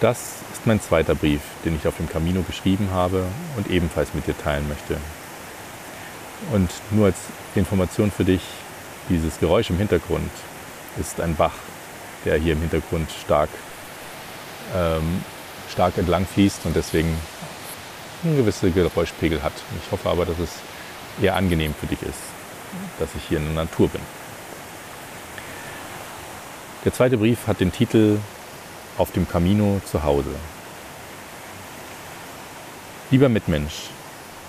Das ist mein zweiter Brief, den ich auf dem Camino geschrieben habe und ebenfalls mit dir teilen möchte. Und nur als Information für dich, dieses Geräusch im Hintergrund ist ein Bach, der hier im Hintergrund stark, ähm, stark entlang fließt und deswegen einen gewissen Geräuschpegel hat. Ich hoffe aber, dass es eher angenehm für dich ist, dass ich hier in der Natur bin. Der zweite Brief hat den Titel Auf dem Camino zu Hause. Lieber Mitmensch,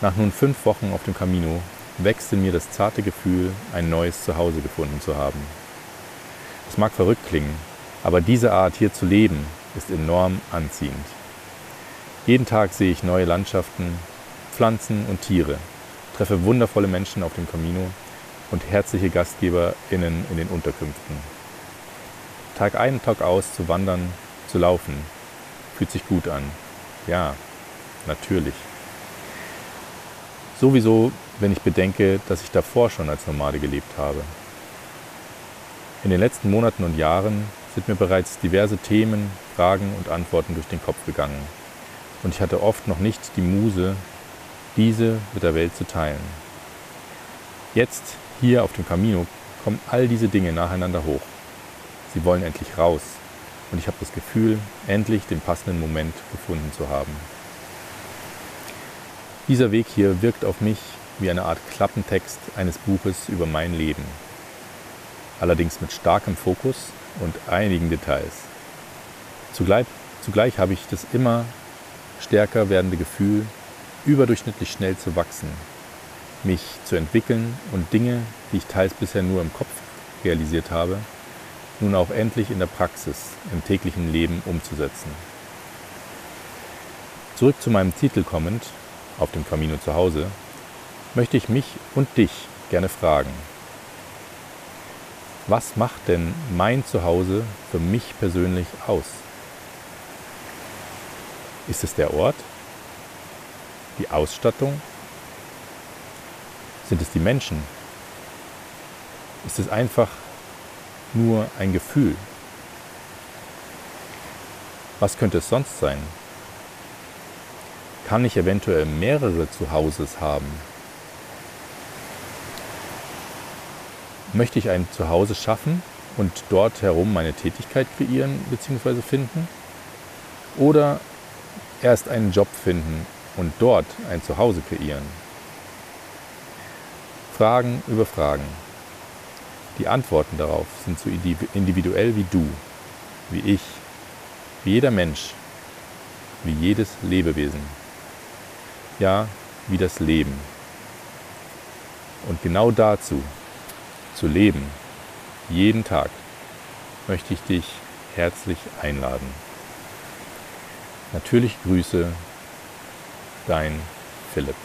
nach nun fünf Wochen auf dem Camino wächst in mir das zarte Gefühl, ein neues Zuhause gefunden zu haben. Es mag verrückt klingen, aber diese Art hier zu leben ist enorm anziehend. Jeden Tag sehe ich neue Landschaften, Pflanzen und Tiere, treffe wundervolle Menschen auf dem Camino und herzliche GastgeberInnen in den Unterkünften. Tag ein, Tag aus zu wandern, zu laufen, fühlt sich gut an. Ja, natürlich. Sowieso, wenn ich bedenke, dass ich davor schon als Nomade gelebt habe. In den letzten Monaten und Jahren sind mir bereits diverse Themen, Fragen und Antworten durch den Kopf gegangen. Und ich hatte oft noch nicht die Muse, diese mit der Welt zu teilen. Jetzt, hier auf dem Camino, kommen all diese Dinge nacheinander hoch. Sie wollen endlich raus. Und ich habe das Gefühl, endlich den passenden Moment gefunden zu haben. Dieser Weg hier wirkt auf mich wie eine Art Klappentext eines Buches über mein Leben. Allerdings mit starkem Fokus und einigen Details. Zugleich, zugleich habe ich das immer stärker werdende Gefühl, überdurchschnittlich schnell zu wachsen, mich zu entwickeln und Dinge, die ich teils bisher nur im Kopf realisiert habe, nun auch endlich in der Praxis, im täglichen Leben umzusetzen. Zurück zu meinem Titel kommend, auf dem Camino zu Hause, möchte ich mich und dich gerne fragen. Was macht denn mein Zuhause für mich persönlich aus? Ist es der Ort? Die Ausstattung? Sind es die Menschen? Ist es einfach nur ein Gefühl? Was könnte es sonst sein? Kann ich eventuell mehrere Zuhauses haben? Möchte ich ein Zuhause schaffen und dort herum meine Tätigkeit kreieren bzw. finden? Oder erst einen Job finden und dort ein Zuhause kreieren? Fragen über Fragen. Die Antworten darauf sind so individuell wie du, wie ich, wie jeder Mensch, wie jedes Lebewesen. Ja, wie das Leben. Und genau dazu, zu leben, jeden Tag, möchte ich dich herzlich einladen. Natürlich Grüße, dein Philipp.